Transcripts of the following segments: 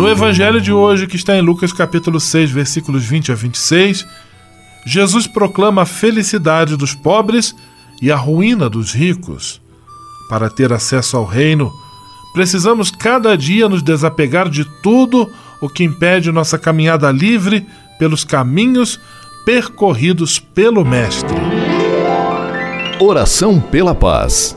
No Evangelho de hoje, que está em Lucas capítulo 6, versículos 20 a 26, Jesus proclama a felicidade dos pobres e a ruína dos ricos. Para ter acesso ao reino, precisamos cada dia nos desapegar de tudo o que impede nossa caminhada livre pelos caminhos percorridos pelo Mestre. Oração pela paz.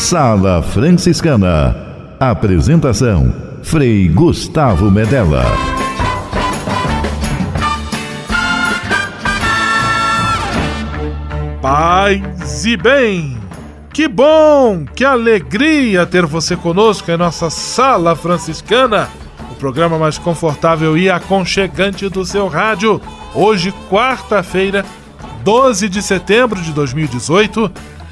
Sala Franciscana. Apresentação: Frei Gustavo Medella. Paz e bem! Que bom, que alegria ter você conosco em nossa Sala Franciscana, o programa mais confortável e aconchegante do seu rádio. Hoje, quarta-feira, 12 de setembro de 2018,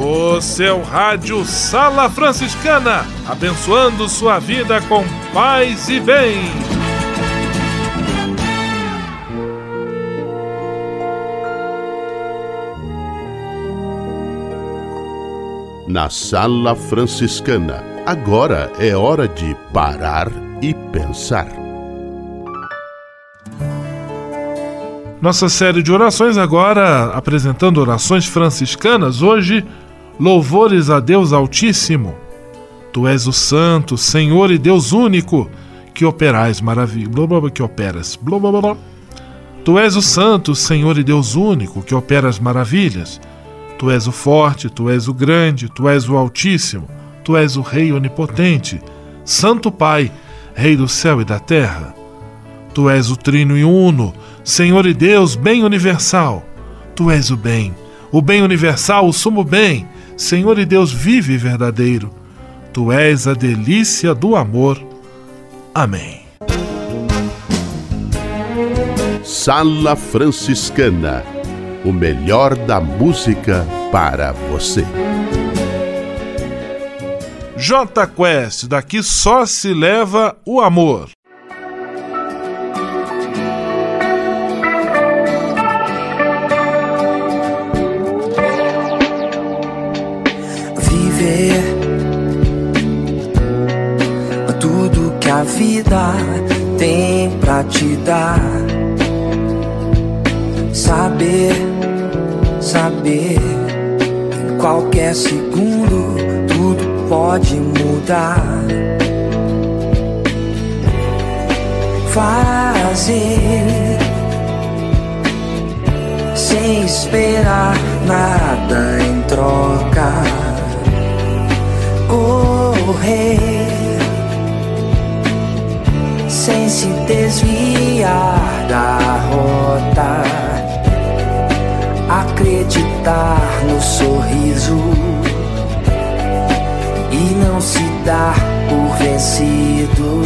O seu rádio Sala Franciscana, abençoando sua vida com paz e bem. Na Sala Franciscana, agora é hora de parar e pensar. Nossa série de orações agora apresentando orações franciscanas. Hoje, louvores a Deus Altíssimo. Tu és o Santo, Senhor e Deus único, que operais maravilhas. Que operas. Blá, blá, blá. Tu és o Santo, Senhor e Deus único, que operas maravilhas. Tu és o forte, tu és o grande, tu és o Altíssimo, tu és o Rei onipotente, Santo Pai, Rei do céu e da terra. Tu és o Trino e Uno, Senhor e Deus, bem universal. Tu és o bem, o bem universal, o sumo bem, Senhor e Deus vive e verdadeiro. Tu és a delícia do amor. Amém. Sala Franciscana o melhor da música para você. J Quest, daqui só se leva o amor. Tudo que a vida tem pra te dar. Saber, saber, em qualquer segundo tudo pode mudar. Fazer sem esperar nada em troca. Correr sem se desviar da rota. Acreditar no sorriso e não se dar por vencido.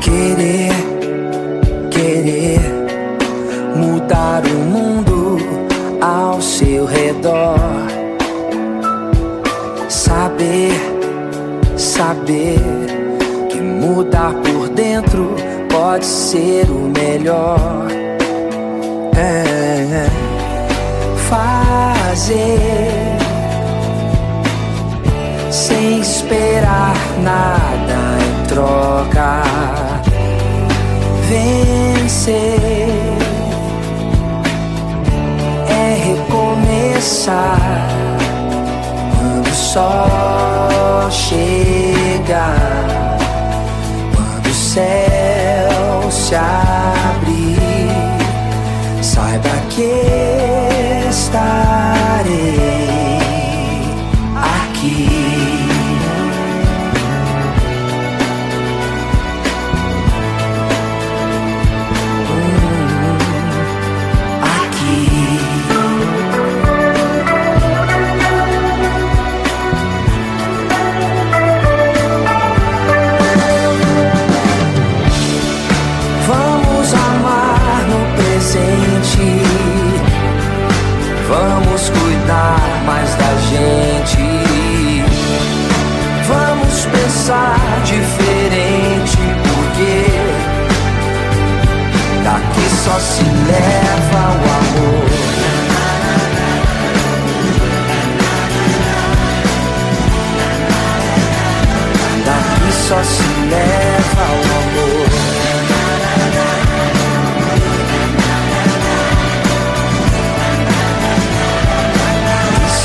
Querer, redor. Saber, saber que mudar por dentro pode ser o melhor. É, fazer sem esperar nada em troca. Vencer recomeçar quando o sol chega, quando o céu se abrir, saiba que estarei só se leva o amor.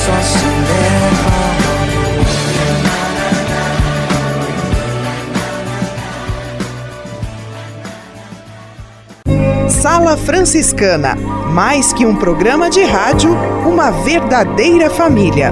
só se leva Sala Franciscana. Mais que um programa de rádio, uma verdadeira família.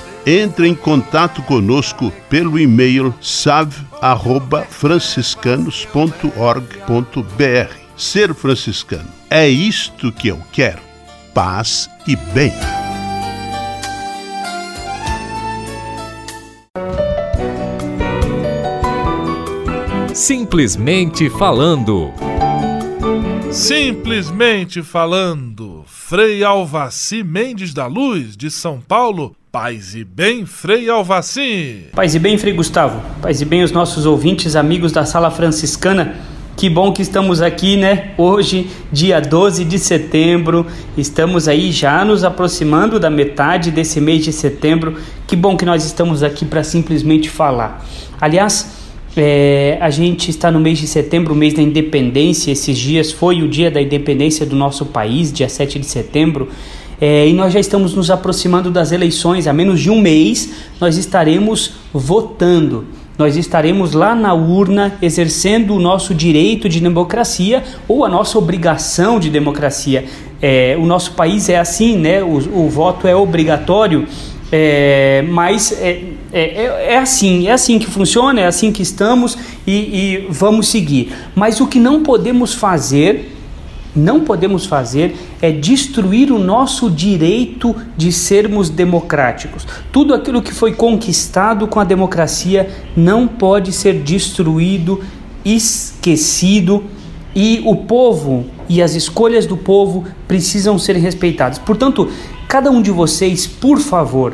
entre em contato conosco pelo e-mail save@franciscanos.org.br. Ser franciscano é isto que eu quero: paz e bem. Simplesmente falando. Simplesmente falando, Frei Alvaci Mendes da Luz, de São Paulo, Paz e bem, Frei Alvaci. Paz e bem, Frei Gustavo. Paz e bem, os nossos ouvintes, amigos da Sala Franciscana. Que bom que estamos aqui, né? Hoje, dia 12 de setembro, estamos aí já nos aproximando da metade desse mês de setembro. Que bom que nós estamos aqui para simplesmente falar. Aliás, é, a gente está no mês de setembro, mês da independência. Esses dias foi o dia da independência do nosso país, dia 7 de setembro. É, e nós já estamos nos aproximando das eleições. Há menos de um mês nós estaremos votando. Nós estaremos lá na urna exercendo o nosso direito de democracia ou a nossa obrigação de democracia. É, o nosso país é assim, né? O, o voto é obrigatório, é, mas é, é, é, assim, é assim que funciona, é assim que estamos e, e vamos seguir. Mas o que não podemos fazer não podemos fazer é destruir o nosso direito de sermos democráticos. Tudo aquilo que foi conquistado com a democracia não pode ser destruído, esquecido e o povo e as escolhas do povo precisam ser respeitadas. Portanto, cada um de vocês, por favor,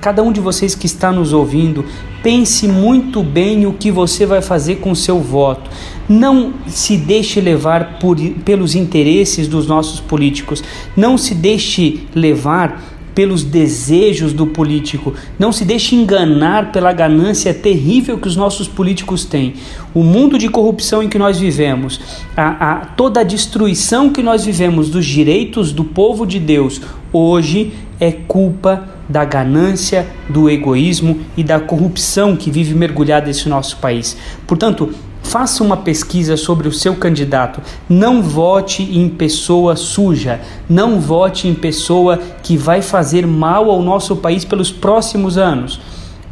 cada um de vocês que está nos ouvindo, pense muito bem o que você vai fazer com seu voto. Não se deixe levar por, pelos interesses dos nossos políticos. Não se deixe levar pelos desejos do político. Não se deixe enganar pela ganância terrível que os nossos políticos têm. O mundo de corrupção em que nós vivemos, a, a, toda a destruição que nós vivemos dos direitos do povo de Deus, hoje é culpa da ganância, do egoísmo e da corrupção que vive mergulhada nesse nosso país. Portanto, faça uma pesquisa sobre o seu candidato. Não vote em pessoa suja. Não vote em pessoa que vai fazer mal ao nosso país pelos próximos anos.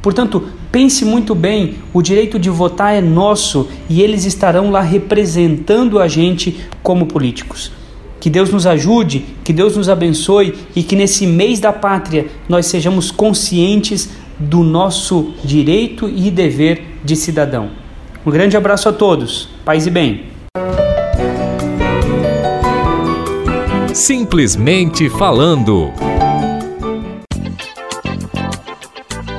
Portanto, pense muito bem: o direito de votar é nosso e eles estarão lá representando a gente como políticos. Que Deus nos ajude, que Deus nos abençoe e que nesse mês da pátria nós sejamos conscientes do nosso direito e dever de cidadão. Um grande abraço a todos. Paz e bem. Simplesmente falando.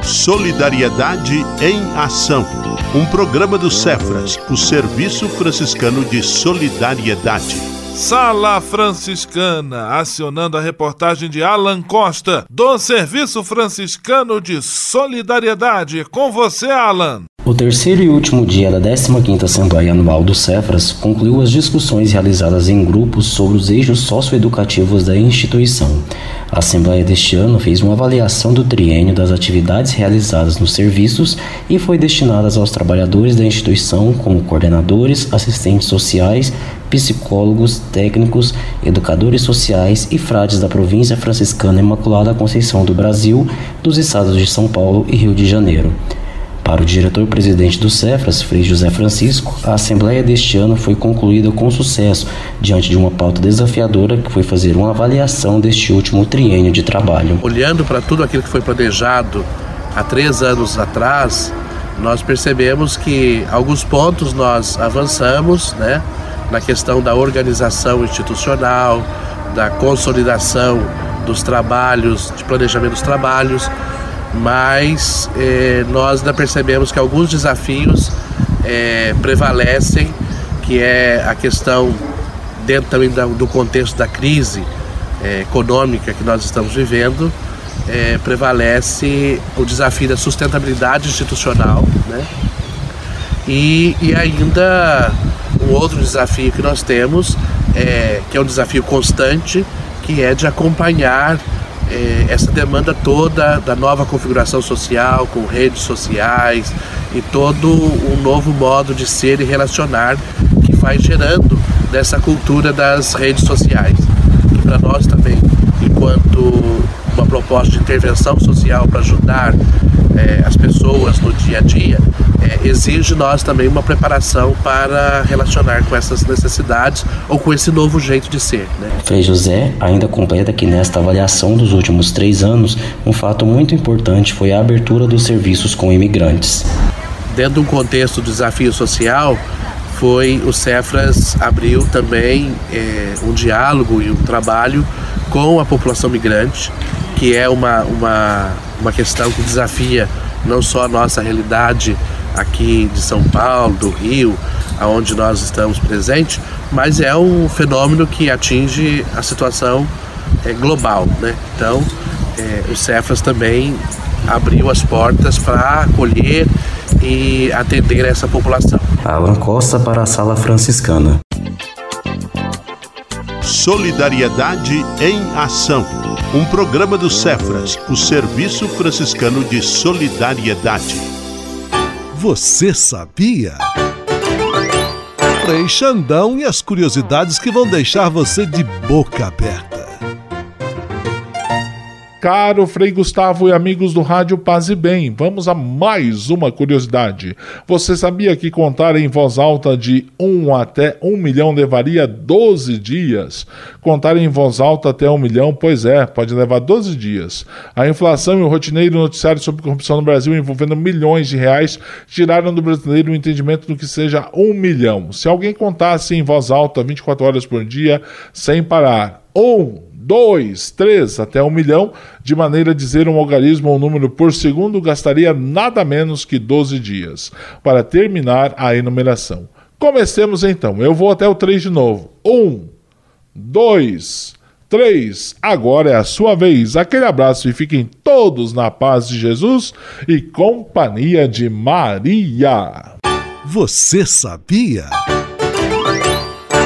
Solidariedade em Ação. Um programa do Cefras, o Serviço Franciscano de Solidariedade. Sala Franciscana, acionando a reportagem de Alan Costa, do Serviço Franciscano de Solidariedade. Com você, Alan. O terceiro e último dia da 15ª Assembleia Anual do Cefras concluiu as discussões realizadas em grupos sobre os eixos socioeducativos da instituição. A Assembleia deste ano fez uma avaliação do triênio das atividades realizadas nos serviços e foi destinada aos trabalhadores da instituição, como coordenadores, assistentes sociais, psicólogos, técnicos, educadores sociais e frades da província franciscana Imaculada Conceição do Brasil, dos estados de São Paulo e Rio de Janeiro. Para o diretor-presidente do Cefras, Frei José Francisco, a Assembleia deste ano foi concluída com sucesso, diante de uma pauta desafiadora que foi fazer uma avaliação deste último triênio de trabalho. Olhando para tudo aquilo que foi planejado há três anos atrás, nós percebemos que alguns pontos nós avançamos, né? Na questão da organização institucional, da consolidação dos trabalhos, de planejamento dos trabalhos, mas eh, nós ainda percebemos que alguns desafios eh, prevalecem, que é a questão dentro também do contexto da crise eh, econômica que nós estamos vivendo, prevalece o desafio da sustentabilidade institucional, né? E, e ainda um outro desafio que nós temos, que é um desafio constante, que é de acompanhar é, essa demanda toda da nova configuração social, com redes sociais e todo um novo modo de ser e relacionar que vai gerando dessa cultura das redes sociais. E para nós também, enquanto uma proposta de intervenção social para ajudar é, as pessoas no dia a dia, é, exige nós também uma preparação para relacionar com essas necessidades ou com esse novo jeito de ser. Né? Frei José ainda completa que nesta avaliação dos últimos três anos, um fato muito importante foi a abertura dos serviços com imigrantes. Dentro de um contexto do desafio social, foi o Cefras abriu também é, um diálogo e um trabalho com a população migrante, que é uma, uma, uma questão que desafia não só a nossa realidade aqui de São Paulo, do Rio, aonde nós estamos presentes, mas é um fenômeno que atinge a situação é, global, né? Então, é, o Cefas também abriu as portas para acolher e atender essa população. Alan Costa para a Sala Franciscana. Solidariedade em Ação. Um programa do Cefras, o Serviço Franciscano de Solidariedade. Você sabia? Frei Xandão e as curiosidades que vão deixar você de boca aberta. Caro Frei Gustavo e amigos do Rádio Paz e Bem, vamos a mais uma curiosidade. Você sabia que contar em voz alta de 1 até 1 milhão levaria 12 dias? Contar em voz alta até 1 milhão, pois é, pode levar 12 dias. A inflação e o rotineiro noticiário sobre corrupção no Brasil envolvendo milhões de reais tiraram do brasileiro o entendimento do que seja 1 milhão. Se alguém contasse em voz alta 24 horas por dia, sem parar, um 2, 3 até 1 milhão, de maneira a dizer um algarismo ou um número por segundo, gastaria nada menos que 12 dias para terminar a enumeração. Comecemos então. Eu vou até o 3 de novo. 1, 2, 3. Agora é a sua vez. Aquele abraço e fiquem todos na paz de Jesus e companhia de Maria. Você sabia?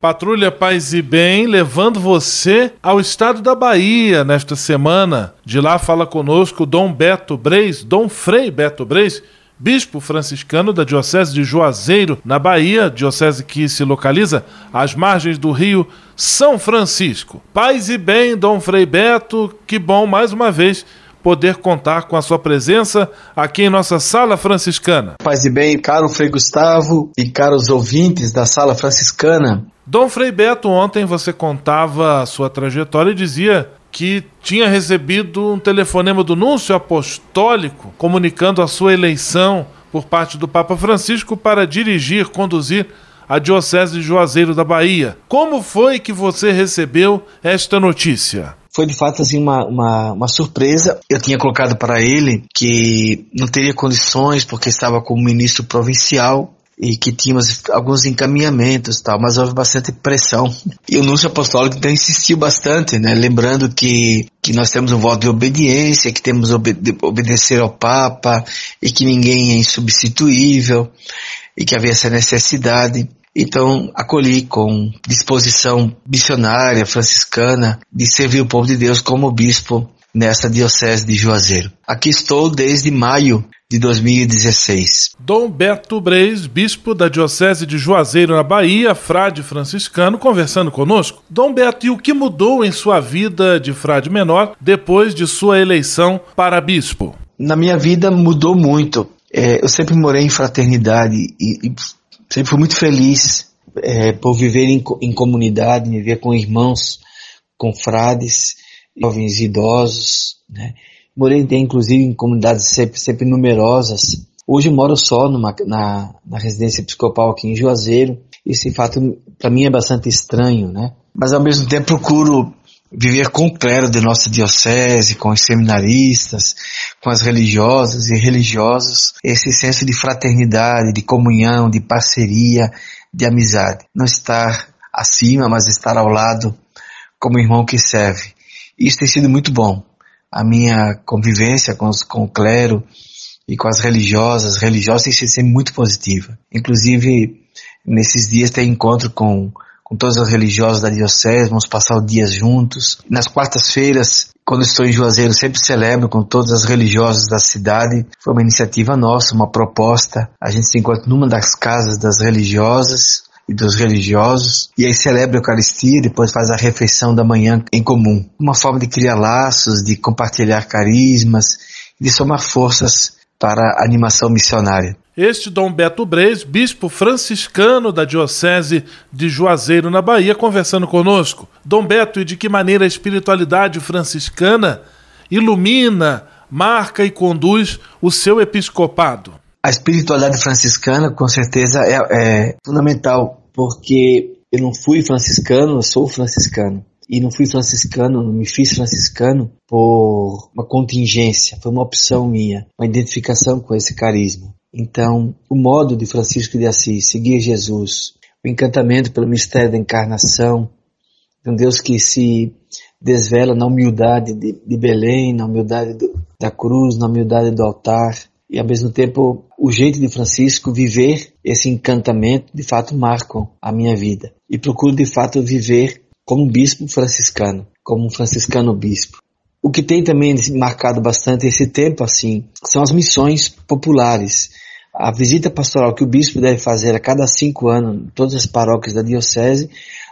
Patrulha Paz e Bem, levando você ao estado da Bahia nesta semana. De lá fala conosco Dom Beto Breis, Dom Frei Beto Breis, bispo franciscano da Diocese de Juazeiro, na Bahia, diocese que se localiza às margens do rio São Francisco. Paz e bem, Dom Frei Beto, que bom mais uma vez poder contar com a sua presença aqui em nossa sala franciscana. Paz e bem, caro Frei Gustavo e caros ouvintes da sala franciscana. Dom Frei Beto, ontem você contava a sua trajetória e dizia que tinha recebido um telefonema do Núncio Apostólico comunicando a sua eleição por parte do Papa Francisco para dirigir, conduzir a Diocese de Juazeiro da Bahia. Como foi que você recebeu esta notícia? foi de fato assim uma, uma, uma, surpresa. Eu tinha colocado para ele que não teria condições porque estava como ministro provincial e que tínhamos alguns encaminhamentos tal, mas houve bastante pressão. E o Núncio Apostólico então insistiu bastante, né? Lembrando que, que nós temos um voto de obediência, que temos obede obedecer ao Papa e que ninguém é insubstituível e que havia essa necessidade. Então, acolhi com disposição missionária franciscana de servir o povo de Deus como bispo nessa diocese de Juazeiro. Aqui estou desde maio de 2016. Dom Beto Breis, bispo da Diocese de Juazeiro, na Bahia, frade franciscano, conversando conosco. Dom Beto, e o que mudou em sua vida de frade menor depois de sua eleição para bispo? Na minha vida mudou muito. É, eu sempre morei em fraternidade e, e sempre fui muito feliz é, por viver em, em comunidade, viver com irmãos, com frades, jovens idosos, né? Morei inclusive em comunidades sempre, sempre numerosas. Hoje moro só numa, na, na residência episcopal aqui em Juazeiro. Esse fato para mim é bastante estranho, né? Mas ao mesmo tempo procuro viver com o clero de nossa diocese, com os seminaristas, com as religiosas e religiosos, esse senso de fraternidade, de comunhão, de parceria, de amizade. Não estar acima, mas estar ao lado como irmão que serve. Isso tem sido muito bom. A minha convivência com, os, com o clero e com as religiosas, religiosas tem sido muito positiva. Inclusive, nesses dias tem encontro com com todas as religiosas da diocese, vamos passar o dia juntos. Nas quartas-feiras, quando estou em Juazeiro, sempre celebro com todas as religiosas da cidade. Foi uma iniciativa nossa, uma proposta. A gente se encontra numa das casas das religiosas e dos religiosos, e aí celebra a Eucaristia, depois faz a refeição da manhã em comum. Uma forma de criar laços, de compartilhar carismas, de somar forças para a animação missionária. Este Dom Beto Breis, bispo franciscano da Diocese de Juazeiro, na Bahia, conversando conosco. Dom Beto, e de que maneira a espiritualidade franciscana ilumina, marca e conduz o seu episcopado? A espiritualidade franciscana, com certeza, é, é fundamental, porque eu não fui franciscano, eu sou franciscano. E não fui franciscano, não me fiz franciscano por uma contingência, foi uma opção minha, uma identificação com esse carisma. Então, o modo de Francisco de Assis seguir Jesus, o encantamento pelo mistério da encarnação, um Deus que se desvela na humildade de, de Belém, na humildade do, da cruz, na humildade do altar, e ao mesmo tempo o jeito de Francisco viver esse encantamento de fato marcam a minha vida e procuro de fato viver como bispo franciscano, como um franciscano bispo. O que tem também marcado bastante esse tempo assim são as missões populares. A visita pastoral que o bispo deve fazer a cada cinco anos em todas as paróquias da diocese,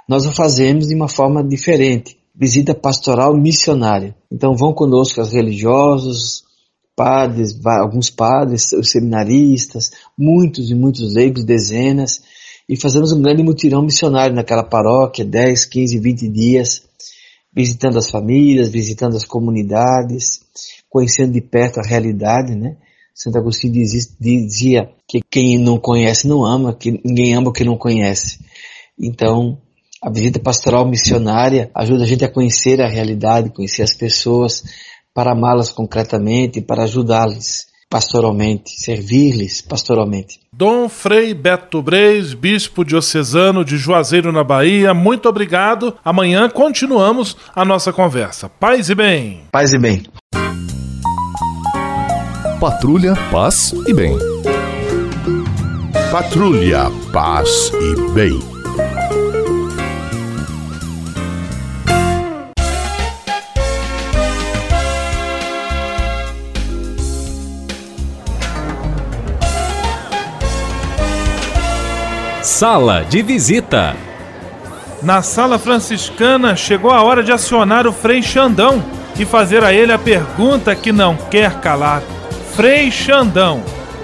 nós o fazemos de uma forma diferente. Visita pastoral missionária. Então vão conosco os religiosos, padres, alguns padres, os seminaristas, muitos e muitos leigos, dezenas, e fazemos um grande mutirão missionário naquela paróquia, 10, 15, 20 dias, visitando as famílias, visitando as comunidades, conhecendo de perto a realidade, né? Santo Agostinho dizia que quem não conhece não ama, que ninguém ama o que não conhece. Então, a visita pastoral missionária ajuda a gente a conhecer a realidade, conhecer as pessoas, para amá-las concretamente, para ajudá-las pastoralmente, servir-lhes pastoralmente. Dom Frei Beto Breis, bispo diocesano de Juazeiro, na Bahia, muito obrigado. Amanhã continuamos a nossa conversa. Paz e bem. Paz e bem. Patrulha, paz e bem. Patrulha, paz e bem. Sala de visita. Na sala franciscana chegou a hora de acionar o Frei Xandão e fazer a ele a pergunta que não quer calar. Frei Xandão,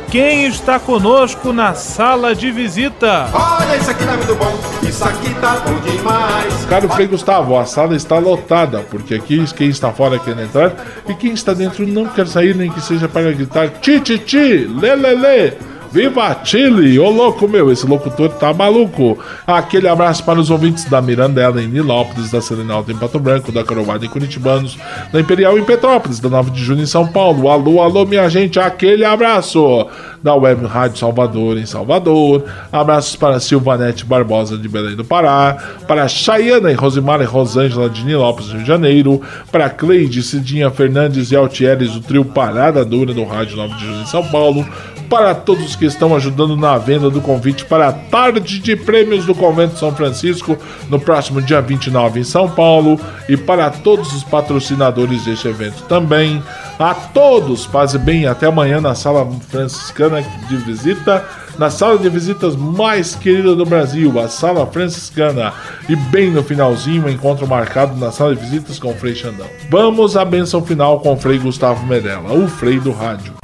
quem está conosco na sala de visita? Olha, isso aqui tá muito bom, isso aqui tá bom demais. Caro Frei Gustavo, a sala está lotada, porque aqui quem está fora quer entrar e quem está dentro não quer sair, nem que seja para gritar ti, ti, ti, lê, lê, lê. Viva Chile! Ô louco meu, esse locutor tá maluco. Aquele abraço para os ouvintes da Mirandela em Nilópolis, da Serenalta em Pato Branco, da Carovada em Curitibanos, da Imperial em Petrópolis, da 9 de Junho em São Paulo. Alô, alô, minha gente, aquele abraço! Da Web Rádio Salvador em Salvador. Abraços para Silvanete Barbosa de Belém do Pará, para Chayana e Rosimara e Rosângela de Nilópolis, Rio de Janeiro, para Cleide, Cidinha Fernandes e Altieres, do trio Parada Dura do Rádio 9 de Junho em São Paulo, para todos que estão ajudando na venda do convite para a tarde de prêmios do Convento São Francisco no próximo dia 29 em São Paulo e para todos os patrocinadores deste evento também. A todos, paz e bem, até amanhã na sala franciscana de visita, na sala de visitas mais querida do Brasil, a sala franciscana. E bem no finalzinho, encontro marcado na sala de visitas com o Frei Xandão. Vamos à benção final com o Frei Gustavo Medella, o Frei do Rádio.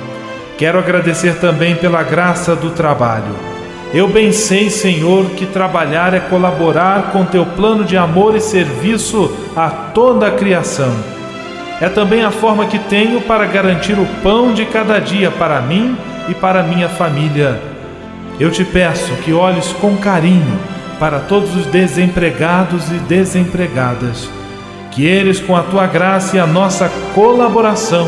Quero agradecer também pela graça do trabalho. Eu bem sei, Senhor, que trabalhar é colaborar com teu plano de amor e serviço a toda a criação. É também a forma que tenho para garantir o pão de cada dia para mim e para minha família. Eu te peço que olhes com carinho para todos os desempregados e desempregadas, que eles, com a tua graça e a nossa colaboração,